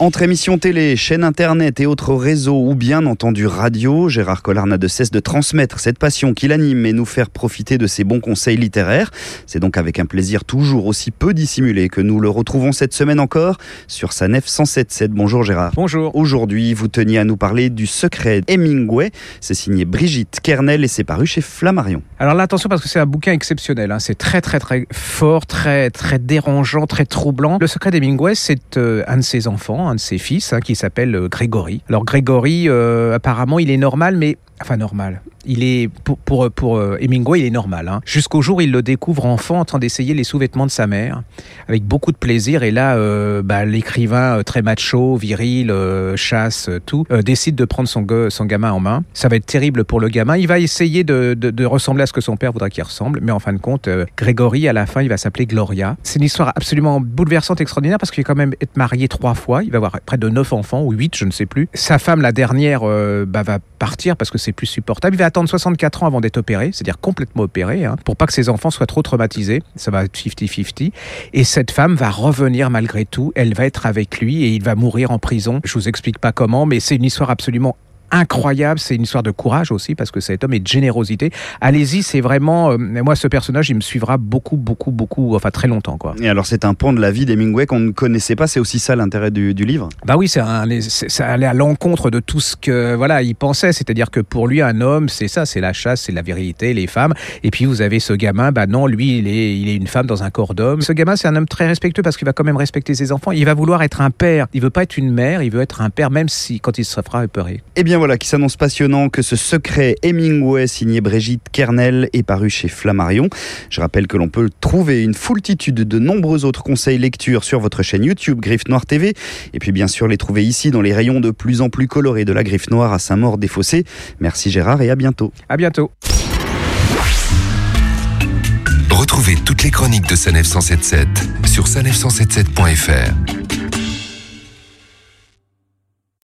Entre émissions télé, chaînes internet et autres réseaux ou bien entendu radio, Gérard Collard n'a de cesse de transmettre cette passion qui l'anime et nous faire profiter de ses bons conseils littéraires. C'est donc avec un plaisir toujours aussi peu dissimulé que nous le retrouvons cette semaine encore sur sa nef 107.7. Bonjour Gérard. Bonjour. Aujourd'hui, vous teniez à nous parler du secret Hemingway. C'est signé Brigitte Kernel et c'est paru chez Flammarion. Alors là, attention parce que c'est un bouquin exceptionnel. hein. C'est très très très fort, très très dérangeant, très troublant. Le secret d'Hemingway, c'est euh, un de ses enfants, de ses fils, hein, qui s'appelle euh, Grégory. Alors Grégory, euh, apparemment, il est normal, mais enfin normal. Il est pour pour, euh, Hemingway, il est normal. hein. Jusqu'au jour où il le découvre enfant en train d'essayer les sous-vêtements de sa mère, avec beaucoup de plaisir. Et là, euh, bah, l'écrivain euh, très macho, viril, chasse, tout, décide de prendre son, son gamin en main. Ça va être terrible pour le gamin. Il va essayer de, de, ressembler à ce que son père voudrait qu'il ressemble, mais en fin de compte, Grégory, à la fin, il va s'appeler Gloria. C'est une histoire absolument bouleversante, extraordinaire, parce qu'il va quand même être marié trois fois. Il va avoir près de neuf enfants, ou huit, je ne sais plus. Sa femme, la dernière, bah, va partir parce que c'est plus supportable. Il va attendre 64 ans avant d'être opéré, c'est-à-dire complètement opéré, hein, pour pas que ses enfants soient trop traumatisés. Ça va être 50-50. Et cette femme va revenir malgré tout. Elle va être avec lui et il va mourir en prison. Je vous explique pas comment, mais c'est une histoire absolument incroyable, c'est une histoire de courage aussi parce que cet homme est de générosité. Allez-y, c'est vraiment euh, moi ce personnage, il me suivra beaucoup beaucoup beaucoup enfin très longtemps quoi. Et alors c'est un pan de la vie d'Hemingway qu'on ne connaissait pas, c'est aussi ça l'intérêt du, du livre. Bah oui, c'est un, ça allait à l'encontre de tout ce que voilà il pensait, c'est-à-dire que pour lui un homme c'est ça, c'est la chasse, c'est la virilité, les femmes. Et puis vous avez ce gamin, bah non, lui il est il est une femme dans un corps d'homme. Ce gamin c'est un homme très respectueux parce qu'il va quand même respecter ses enfants. Il va vouloir être un père. Il veut pas être une mère, il veut être un père même si quand il se fera épeurer. Et bien voilà qui s'annonce passionnant que ce secret Hemingway signé Brigitte Kernel est paru chez Flammarion. Je rappelle que l'on peut trouver une foultitude de nombreux autres conseils lecture sur votre chaîne YouTube Griffe Noire TV et puis bien sûr les trouver ici dans les rayons de plus en plus colorés de la Griffe Noire à Saint-Maur-des-Fossés. Merci Gérard et à bientôt. À bientôt. Retrouvez toutes les chroniques de Sanef 177 sur sanef177.fr.